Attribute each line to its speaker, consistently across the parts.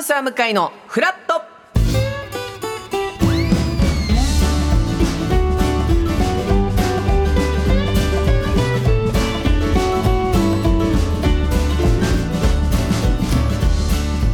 Speaker 1: ンサー向かいのフラット。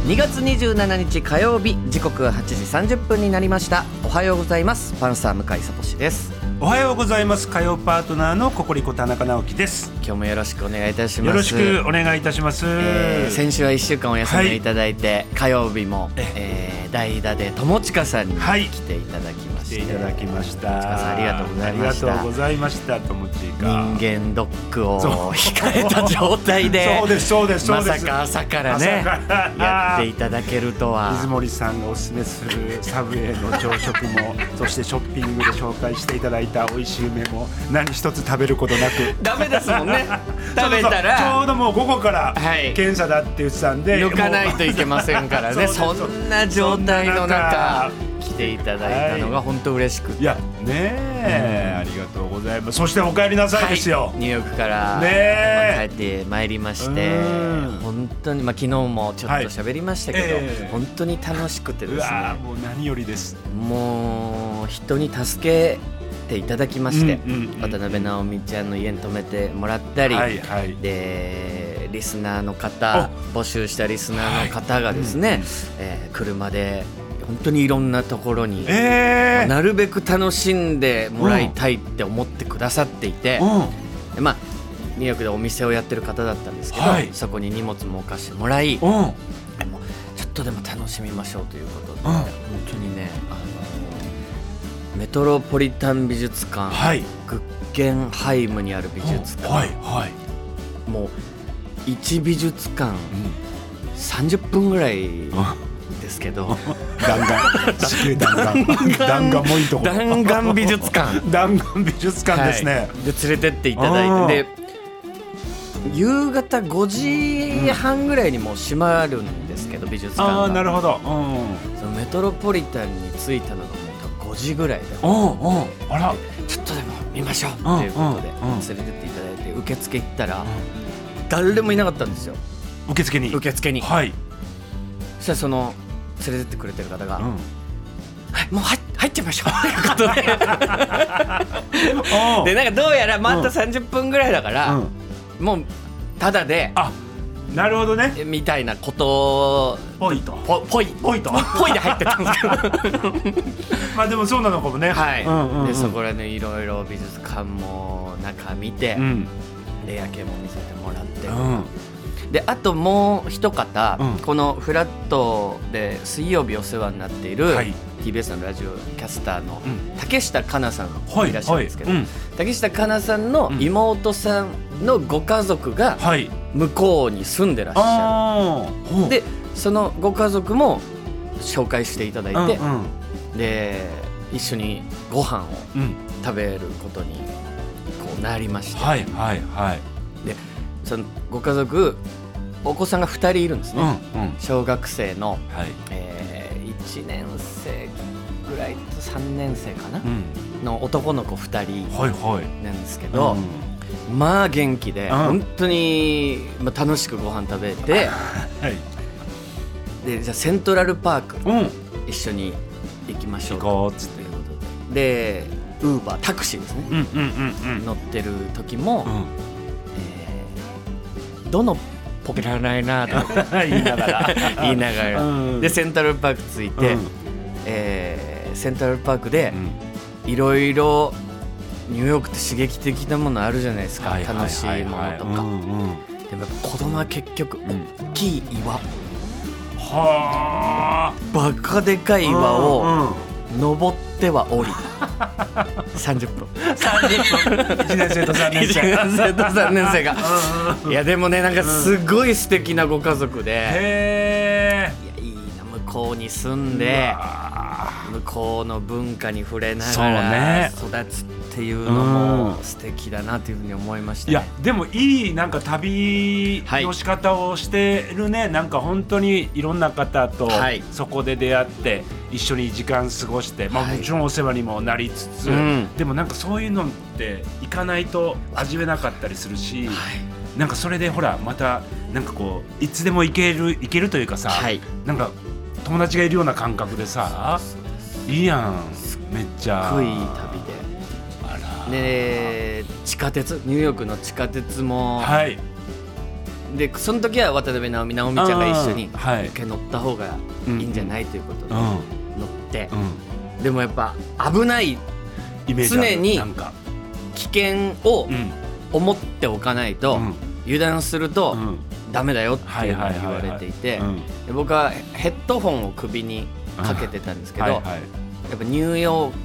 Speaker 1: 2月27日火曜日時刻は8時30分になりました。おはようございます。パンサー向井聡です。
Speaker 2: おはようございます。火曜パートナーのココリコ田中直樹です。
Speaker 1: 今日もよろしくお願いいたします。
Speaker 2: よろしくお願いいたします、
Speaker 1: えー先週は1週間お休みいただいて、火曜日も、
Speaker 2: え
Speaker 1: えー代打で友近さんに
Speaker 2: はい。
Speaker 1: 来ていただきまして、
Speaker 2: 来ていただきました。
Speaker 1: ありがとうございました。
Speaker 2: ありがとうございました友近
Speaker 1: 人間ドックを控えた状態で
Speaker 2: そうですそうですそう
Speaker 1: ま
Speaker 2: です。
Speaker 1: さか朝からねやっていただけるとは。
Speaker 2: 水森さんがおすすめするサブウェイの朝食も そしてショッピングで紹介していただいた美味しい梅も何一つ食べることなく。
Speaker 1: ダメですもんね。食べた
Speaker 2: そうそうちょ
Speaker 1: ら
Speaker 2: うどもう午後から
Speaker 1: はい。
Speaker 2: 検査だって言ってたんで
Speaker 1: 抜かないといけませんからね。
Speaker 2: そ
Speaker 1: んな状態の中ていただいたのが本当嬉しくて。
Speaker 2: いやねえ、ありがとうございます。そしてお帰りなさいですよ、
Speaker 1: ニューヨークから、
Speaker 2: ね
Speaker 1: 帰ってまいりまして
Speaker 2: うん。
Speaker 1: 本当に、まあ、昨日もちょっと喋りましたけど、
Speaker 2: はい。ええ。
Speaker 1: 本当に楽しくてですね。
Speaker 2: もう何よりです。
Speaker 1: もう人に助けていただきまして、
Speaker 2: うんうんうん
Speaker 1: 渡辺直美ちゃんの家に泊めてもらったり、
Speaker 2: はいはい。
Speaker 1: でリスナーの方募集したリスナーの方がですね、えー車で本当にいろんなところに
Speaker 2: ええ
Speaker 1: なるべく楽しんでもらいたいって思ってくださっていて、
Speaker 2: うん。
Speaker 1: でまあニューヨークでお店をやってる方だったんですけど、
Speaker 2: はい。
Speaker 1: そこに荷物も置かしてもらい、
Speaker 2: うん。
Speaker 1: ちょっとでも楽しみましょうということで、
Speaker 2: うん。
Speaker 1: 本当にねあのメトロポリタン美術館、
Speaker 2: はい。
Speaker 1: グッゲンハイムにある美術館、
Speaker 2: はいはい、
Speaker 1: もう1美術館30分ぐらいですけど。
Speaker 2: 弾丸。地球弾丸。弾丸もいいとこ
Speaker 1: 弾丸美術館。
Speaker 2: 弾丸美術館ですね、
Speaker 1: はい。で連れてっていただいて。で夕方5時半ぐらいにもう閉まるんですけど、美術館
Speaker 2: ああな
Speaker 1: が
Speaker 2: るほど。うん。
Speaker 1: そのメトロポリタンに着いたのがもう多分5時ぐらいで
Speaker 2: うんう。んあら。
Speaker 1: ちょっとでも見ましょう。
Speaker 2: うん
Speaker 1: ということで
Speaker 2: うんうん。
Speaker 1: 連れてっていただいて受付行ったら誰もいなかったんですよ。
Speaker 2: 受付に。
Speaker 1: 受付に。
Speaker 2: はい、
Speaker 1: そしたらその連れてってくれてる方が
Speaker 2: うん、「
Speaker 1: はいもう入入っちゃいましょう」ということで。でなんかどうやらまた30分ぐらいだから、
Speaker 2: うん。
Speaker 1: もうただで
Speaker 2: あなるほどね。
Speaker 1: みたいなこと
Speaker 2: ぽいと。
Speaker 1: ぽぽい。
Speaker 2: ぽいと。
Speaker 1: ぽいで入ってたんですけど
Speaker 2: まあでもそうなのかもね。
Speaker 1: はい、
Speaker 2: うんうんうん
Speaker 1: でそこらねいろいろ美術館も中見て、
Speaker 2: うん。
Speaker 1: で夜景も見せてもらって、
Speaker 2: うん
Speaker 1: であともう一方、
Speaker 2: うん。
Speaker 1: このフラットで水曜日お世話になっている、
Speaker 2: はい。
Speaker 1: TBS のラジオキャスターの
Speaker 2: うん。
Speaker 1: 竹下香奈さん
Speaker 2: はい。
Speaker 1: いらっしゃるんですけど、
Speaker 2: はい。うん。
Speaker 1: 竹下香奈さんの妹さんのご家族が
Speaker 2: はい。
Speaker 1: 向こうに住んでらっしゃる。でそのご家族も紹介していただいて、
Speaker 2: うんうん。
Speaker 1: で一緒にご飯を
Speaker 2: うん。
Speaker 1: 食べることにこうなりまして、
Speaker 2: はいはいはい
Speaker 1: そのご家族お子さんが2人いるんですね、
Speaker 2: うんうん。
Speaker 1: 小学生の、
Speaker 2: はい。
Speaker 1: え1年生ぐらいと3年生かな、
Speaker 2: うん。
Speaker 1: の男の子2人
Speaker 2: はいはい。
Speaker 1: なんですけど、
Speaker 2: うん。
Speaker 1: まあ元気で、
Speaker 2: うん。
Speaker 1: 本当に、まあ、楽しくご飯食べて
Speaker 2: はい。
Speaker 1: でじゃあセントラルパーク
Speaker 2: うん。
Speaker 1: 一緒に行きましょう。
Speaker 2: 行こうっつって。
Speaker 1: ででウーバータクシーですね、
Speaker 2: うんうんうん
Speaker 1: 乗ってる時も、
Speaker 2: うん。
Speaker 1: えーどのポケらないなと
Speaker 2: 言いながら。
Speaker 1: 言いながら、
Speaker 2: うん。
Speaker 1: でセントラルパーク着いて、
Speaker 2: うん。
Speaker 1: えーセントラルパークで
Speaker 2: うん。
Speaker 1: いろいろニューヨークって刺激的なものあるじゃないですか、
Speaker 2: はいはいはい
Speaker 1: 楽しいものとか、
Speaker 2: うんうん。
Speaker 1: でもやっぱ子供は結局
Speaker 2: ん。
Speaker 1: 大きい岩、
Speaker 2: はあ。
Speaker 1: バカでかい岩を
Speaker 2: うん
Speaker 1: 登っては降り 30分。
Speaker 2: 1年生と3年
Speaker 1: 1
Speaker 2: 生
Speaker 1: 年生と3年生が。
Speaker 2: うん
Speaker 1: いやでもねなんかすごい素敵なご家族で、
Speaker 2: へ
Speaker 1: いやいいな向こうに住ん
Speaker 2: え
Speaker 1: で向こうの文化に触れながら育つっていうのも
Speaker 2: うん。
Speaker 1: 素敵だなというふうに思いました
Speaker 2: いや
Speaker 1: ね。
Speaker 2: でもいいなんか旅
Speaker 1: はい
Speaker 2: の仕方をしてるね、なんか本当にいろんな方と
Speaker 1: はい。
Speaker 2: そこで出会って一緒に時間過ごして、まあ、
Speaker 1: はい。
Speaker 2: もちろんお世話にもなりつつ、
Speaker 1: うん。
Speaker 2: でもなんかそういうのって行かないと味わえなかったりするし、なんかそれでほらまたなんかこういつでも行ける行けるというかさ、
Speaker 1: はい。
Speaker 2: なんか友達がいるような感覚でさいいやん。めっちゃ。
Speaker 1: すっごいいい旅で。
Speaker 2: あら。
Speaker 1: で地下鉄。ニューヨークの地下鉄も、
Speaker 2: はい。
Speaker 1: でその時は渡辺直美直美ちゃんが一緒に
Speaker 2: あーはい。
Speaker 1: 一回乗った方がいいんじゃない、ということで
Speaker 2: うん。
Speaker 1: 乗って。
Speaker 2: う、ん。
Speaker 1: でもやっぱ危ない
Speaker 2: イメージある。
Speaker 1: 常に
Speaker 2: なんか。
Speaker 1: 危険を
Speaker 2: うん。
Speaker 1: 思っておかないと、
Speaker 2: うん。
Speaker 1: 油断すると
Speaker 2: うん。
Speaker 1: ダメだよっていうの言われていて。
Speaker 2: うん。
Speaker 1: で僕はヘッドホンを首にかけてたんですけど、
Speaker 2: はいはい。
Speaker 1: やっぱニューヨーク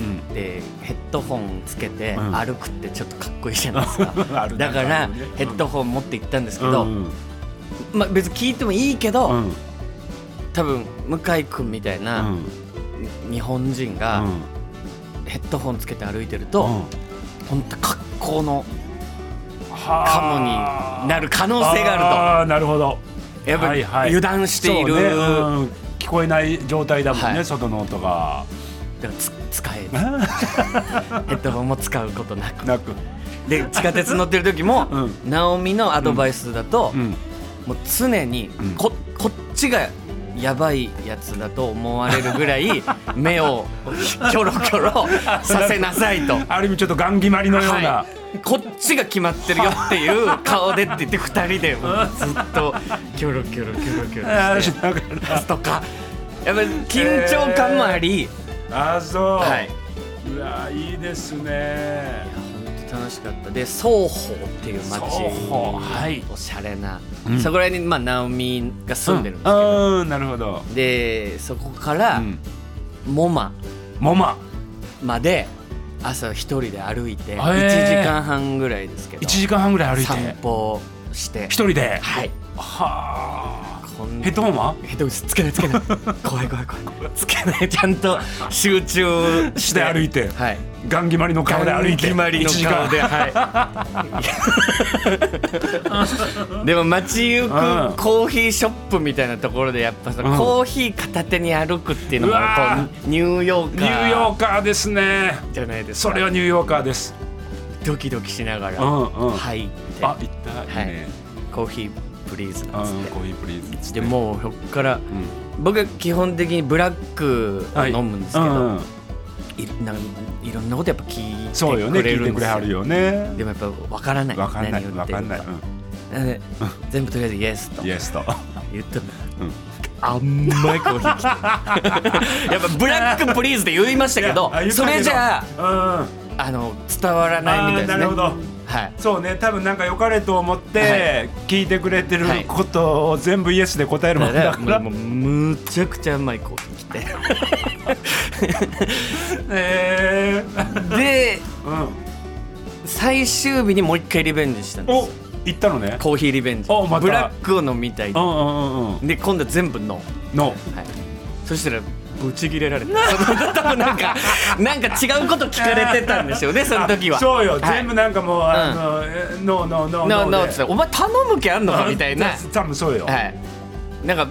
Speaker 2: うん
Speaker 1: でヘッドホンつけて
Speaker 2: うん。
Speaker 1: 歩くってちょっとかっこいいじゃないですか。
Speaker 2: ある
Speaker 1: だからヘッドホン持って行ったんですけど、
Speaker 2: うん。
Speaker 1: まあ、別に聞いてもいいけど、
Speaker 2: うん。
Speaker 1: 多分向井君みたいな
Speaker 2: うん。
Speaker 1: 日本人が
Speaker 2: うん。
Speaker 1: ヘッドホンつけて歩いてると、
Speaker 2: うん。
Speaker 1: 本当格好の
Speaker 2: はあ。
Speaker 1: カモになる可能性があ
Speaker 2: あーなるほど。
Speaker 1: るとやっぱ油断している、
Speaker 2: 聞こえない状態だもんね、
Speaker 1: はい。
Speaker 2: 外の音が。
Speaker 1: だからつ使えず ヘッドホンも使うことなく。
Speaker 2: なく。
Speaker 1: で地下鉄乗ってる時も、
Speaker 2: うん。
Speaker 1: 直美のアドバイスだと、
Speaker 2: うん。
Speaker 1: もう常に
Speaker 2: うん。
Speaker 1: ここっちがやばいやつだと思われるぐらい目をキョロキョロさせなさいと。
Speaker 2: ある意味ちょっとガン決まりのような、
Speaker 1: はい、こっちが決まってるよっていう顔でって言って 2人で。もうずっとキョロキョロキョロキョロし
Speaker 2: してながら
Speaker 1: とか。やっぱり緊張感もあり、
Speaker 2: あー。そう、
Speaker 1: はい、
Speaker 2: うわいいですね。
Speaker 1: いや本当楽しかった。で双方っていう街。
Speaker 2: 双方はい。
Speaker 1: おしゃれな、
Speaker 2: うん。
Speaker 1: そこら辺にまあ直美が住んでるんですけど、
Speaker 2: うん。うんなるほど、
Speaker 1: でそこから
Speaker 2: うん、
Speaker 1: モマ。
Speaker 2: モマ。
Speaker 1: まで朝一人で歩いて
Speaker 2: へー。
Speaker 1: 1時間半ぐらいですけど
Speaker 2: 1時間半ぐらい歩いて。
Speaker 1: 散歩して。
Speaker 2: 一人で？
Speaker 1: はい。
Speaker 2: はあ
Speaker 1: こん
Speaker 2: ヘッドホンは？
Speaker 1: ヘッドホンつけないつけない。怖い怖い怖いつけない。ちゃんと集中し
Speaker 2: してて歩いて。
Speaker 1: はい。
Speaker 2: ガン決まりの顔で歩いて。
Speaker 1: 決まりの顔で。はい。でも街行く
Speaker 2: うん。
Speaker 1: コーヒーショップみたいなところでやっぱさ、
Speaker 2: うん。
Speaker 1: コーヒー片手に歩くっていうのも
Speaker 2: うわー。
Speaker 1: こうニューヨーカ
Speaker 2: ニューヨ
Speaker 1: ー
Speaker 2: ーカーですね。
Speaker 1: じゃないですか。
Speaker 2: それはニューヨーカーです。
Speaker 1: ドキドキしながら
Speaker 2: うんうん。
Speaker 1: 入って、
Speaker 2: あ行った。いいね、
Speaker 1: コーヒープリーズ
Speaker 2: う
Speaker 1: なんつって。
Speaker 2: んコーヒープリーズ
Speaker 1: でもうそっから
Speaker 2: うん。
Speaker 1: 僕は基本的にブラックを飲むんですけど、
Speaker 2: うんうん。
Speaker 1: いいろんなことやっぱ聞いて
Speaker 2: そうよね
Speaker 1: くれるんですよ。
Speaker 2: はるよね。
Speaker 1: でもやっぱ分からない。
Speaker 2: わかんない
Speaker 1: 何言ってる
Speaker 2: わかんない、
Speaker 1: なので全部とりあえずイエスと。
Speaker 2: うん、イエスと
Speaker 1: 言ったの、
Speaker 2: うん
Speaker 1: 甘いコーヒーやっぱブラックプリーズで言いましたけどそれじゃ
Speaker 2: うん
Speaker 1: ああの伝わらないみたいですね。
Speaker 2: あーなるほど
Speaker 1: はい。
Speaker 2: そうね多分なんか良かれと思っ
Speaker 1: は
Speaker 2: て聞いてくれてる
Speaker 1: はい。
Speaker 2: ことを全部イエスで答えるも
Speaker 1: だ
Speaker 2: んだから。
Speaker 1: もうむちゃくちゃ甘いコーヒー。来て
Speaker 2: えー。
Speaker 1: で
Speaker 2: うん。
Speaker 1: 最終日にもう一回リベンジしたんです。
Speaker 2: お行ったのね。
Speaker 1: コーヒーリベンジ。
Speaker 2: おまた。
Speaker 1: ブラックを飲みたい
Speaker 2: うんうんうんうん。
Speaker 1: で今度は全部ノー。
Speaker 2: の
Speaker 1: はい、そしたらブチギレられてその多分なんかなんか違うこと聞かれてたんですよね その時は。
Speaker 2: あそうよ、
Speaker 1: はい。
Speaker 2: 全部なんかもうあの、えノーノーノー
Speaker 1: ノーノーって。お前頼む気あんのかみたいな。
Speaker 2: 多分そうよ、
Speaker 1: はい。なんか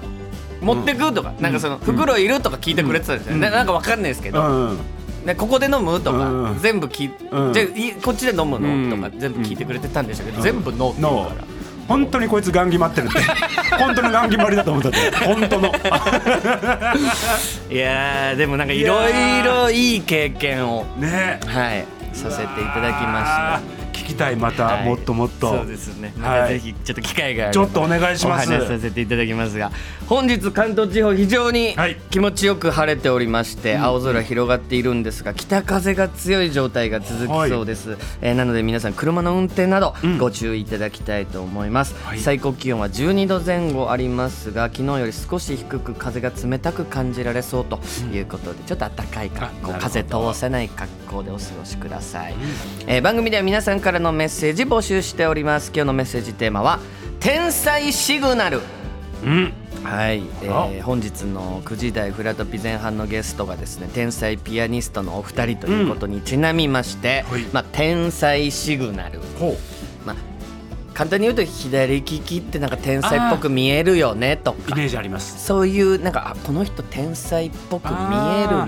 Speaker 1: 持ってくとか、なんかその袋いるとか聞いてくれてたんですよ、
Speaker 2: うん。
Speaker 1: ななんかわかんないですけど、
Speaker 2: うんうん。
Speaker 1: でここで飲むとか、
Speaker 2: うん
Speaker 1: 全部聞い、
Speaker 2: うん。
Speaker 1: じゃこっちで飲むの、
Speaker 2: うん。
Speaker 1: とか全部聞いてくれてたんでしょうけど、
Speaker 2: うん。
Speaker 1: 全部ノーって言うから。
Speaker 2: 本当にこいつガン決まってるって。本当にガン決まりだと思ったって。本当の。
Speaker 1: いやーでもなんかいろいろいい経験を
Speaker 2: ね。
Speaker 1: はいさせていただきました
Speaker 2: 聞きたいまた、
Speaker 1: はい。
Speaker 2: もっともっと。
Speaker 1: そうですね。ぜひちょっと機会があれば。
Speaker 2: ちょっとお願いします。
Speaker 1: お話しさせていただきますが本日関東地方非常に
Speaker 2: はい。
Speaker 1: 気持ちよく晴れておりまして、青空広がっているんですが北風が強い状態が続きそうです、えーなので皆さん車の運転など
Speaker 2: うん。
Speaker 1: ご注意いただきたいと思います、
Speaker 2: はい
Speaker 1: 最高気温は12度前後ありますが昨日より少し低く風が冷たく感じられそうということで、ちょっと暖かい格好。風通さない格好でお過ごしください、えー番組では皆さんからのメッセージ募集しております。今日のメッセージテーマは天才シグナル。
Speaker 2: うん。
Speaker 1: はい、え
Speaker 2: あ。
Speaker 1: ー本日の9時台フラトピ前半のゲストがですね天才ピアニストのお二人ということにちなみまして、
Speaker 2: はい。
Speaker 1: まあ、天才シグナル、
Speaker 2: ほ
Speaker 1: まあ、簡単に言うと左利きってなんか天才っぽく見えるよねとか。
Speaker 2: うイメージあります。
Speaker 1: そういうなんかあこの人天才っぽく見える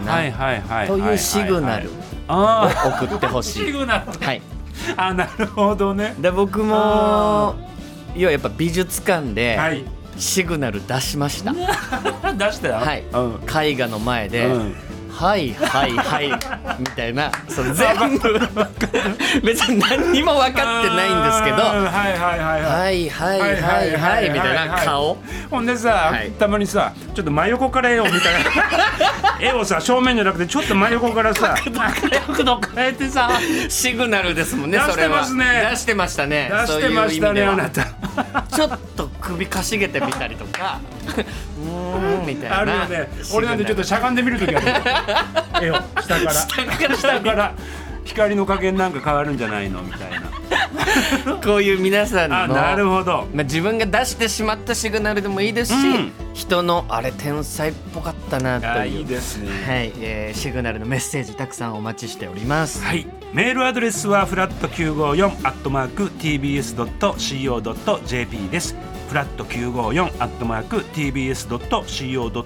Speaker 1: な。
Speaker 2: はいはい。
Speaker 1: というシグナル送ってほ
Speaker 2: あ
Speaker 1: しい。はい、
Speaker 2: あなるほどね。
Speaker 1: で僕も
Speaker 2: あ
Speaker 1: 要はやっぱ美術館で、
Speaker 2: はい。
Speaker 1: シグナル出しました。
Speaker 2: 出したよ。
Speaker 1: はい。
Speaker 2: うん。
Speaker 1: 絵画の前で、
Speaker 2: うん
Speaker 1: はいはいはいみたいなそれ全部別に何にも分かってないんですけど
Speaker 2: うんはいはいはいは
Speaker 1: はいいはいはいはいみたいな顔。
Speaker 2: ほんでさ、
Speaker 1: はい。
Speaker 2: たまにさちょっと真横から絵を見たら 絵をさ正面じゃなくてちょっと真横からさ角度変えてさ
Speaker 1: シグナルですもんね
Speaker 2: 出して
Speaker 1: それは。
Speaker 2: ますね
Speaker 1: 出してましたね。
Speaker 2: 出してましたねあなた。
Speaker 1: ちょっと首かしげてみたりとか うーんみたいな。
Speaker 2: あるよね。俺なんてちょっとしゃがんでみるときある絵を下から。
Speaker 1: 下から
Speaker 2: 下から。光の加減なんか変わるんじゃないのみたいな。
Speaker 1: こういう皆さんの
Speaker 2: あなるほど。
Speaker 1: まあ、自分が出してしまったシグナルでもいいですし、
Speaker 2: うん。
Speaker 1: 人のあれ天才っぽかったなと
Speaker 2: あ
Speaker 1: いう。
Speaker 2: いいですね。
Speaker 1: はい、えーシグナルのメッセージたくさんお待ちしております。
Speaker 2: はい、メールアドレスはフラット954アットマーク tbs.co.jp です。フラット954アットマーク tbs.co.jp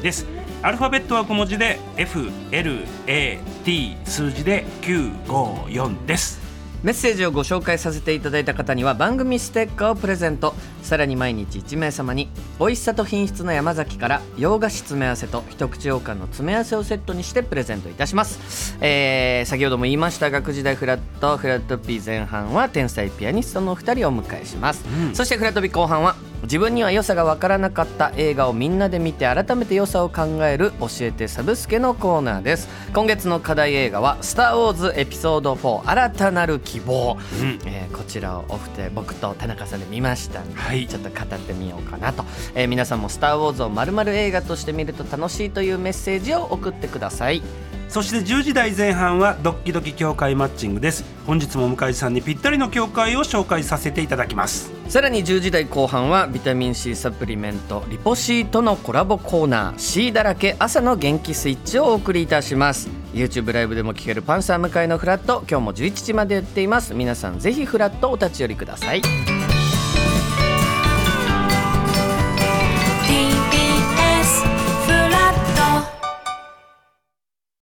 Speaker 2: です。アルファベットは小文字で F L A T 数字で954です。
Speaker 1: メッセージをご紹介させていただいた方には番組ステッカーをプレゼント。さらに毎日1名様に美味しさと品質の山崎から洋菓子詰め合わせと一口羊羹の詰め合わせをセットにしてプレゼントいたします、えー先ほども言いました学時代フラットフラットピー前半は天才ピアニストのお二人をお迎えします、
Speaker 2: うん。
Speaker 1: そしてフラットピー後半は自分には良さが分からなかった映画をみんなで見て改めて良さを考える教えてサブスケのコーナーです。今月の課題映画は「スター・ウォーズエピソード4新たなる希望」
Speaker 2: うん。
Speaker 1: えーこちらをオフで僕と田中さんで見ましたんで、
Speaker 2: はい。
Speaker 1: ちょっと語ってみようかなと、えー皆さんも「スター・ウォーズ」をまるまる映画として見ると楽しいというメッセージを送ってください
Speaker 2: そして10時台前半はドッキドキ協会マッチングです。本日も向井さんにぴったりの協会を紹介させていただきます。
Speaker 1: さらに10時台後半はビタミン C サプリメントリポシートのコラボコーナー C だらけ朝の元気スイッチをお送りいたします YouTube ライブでも聴けるパンサー向井のフラット今日も11時までやっています皆さんぜひフラットお立ち寄りください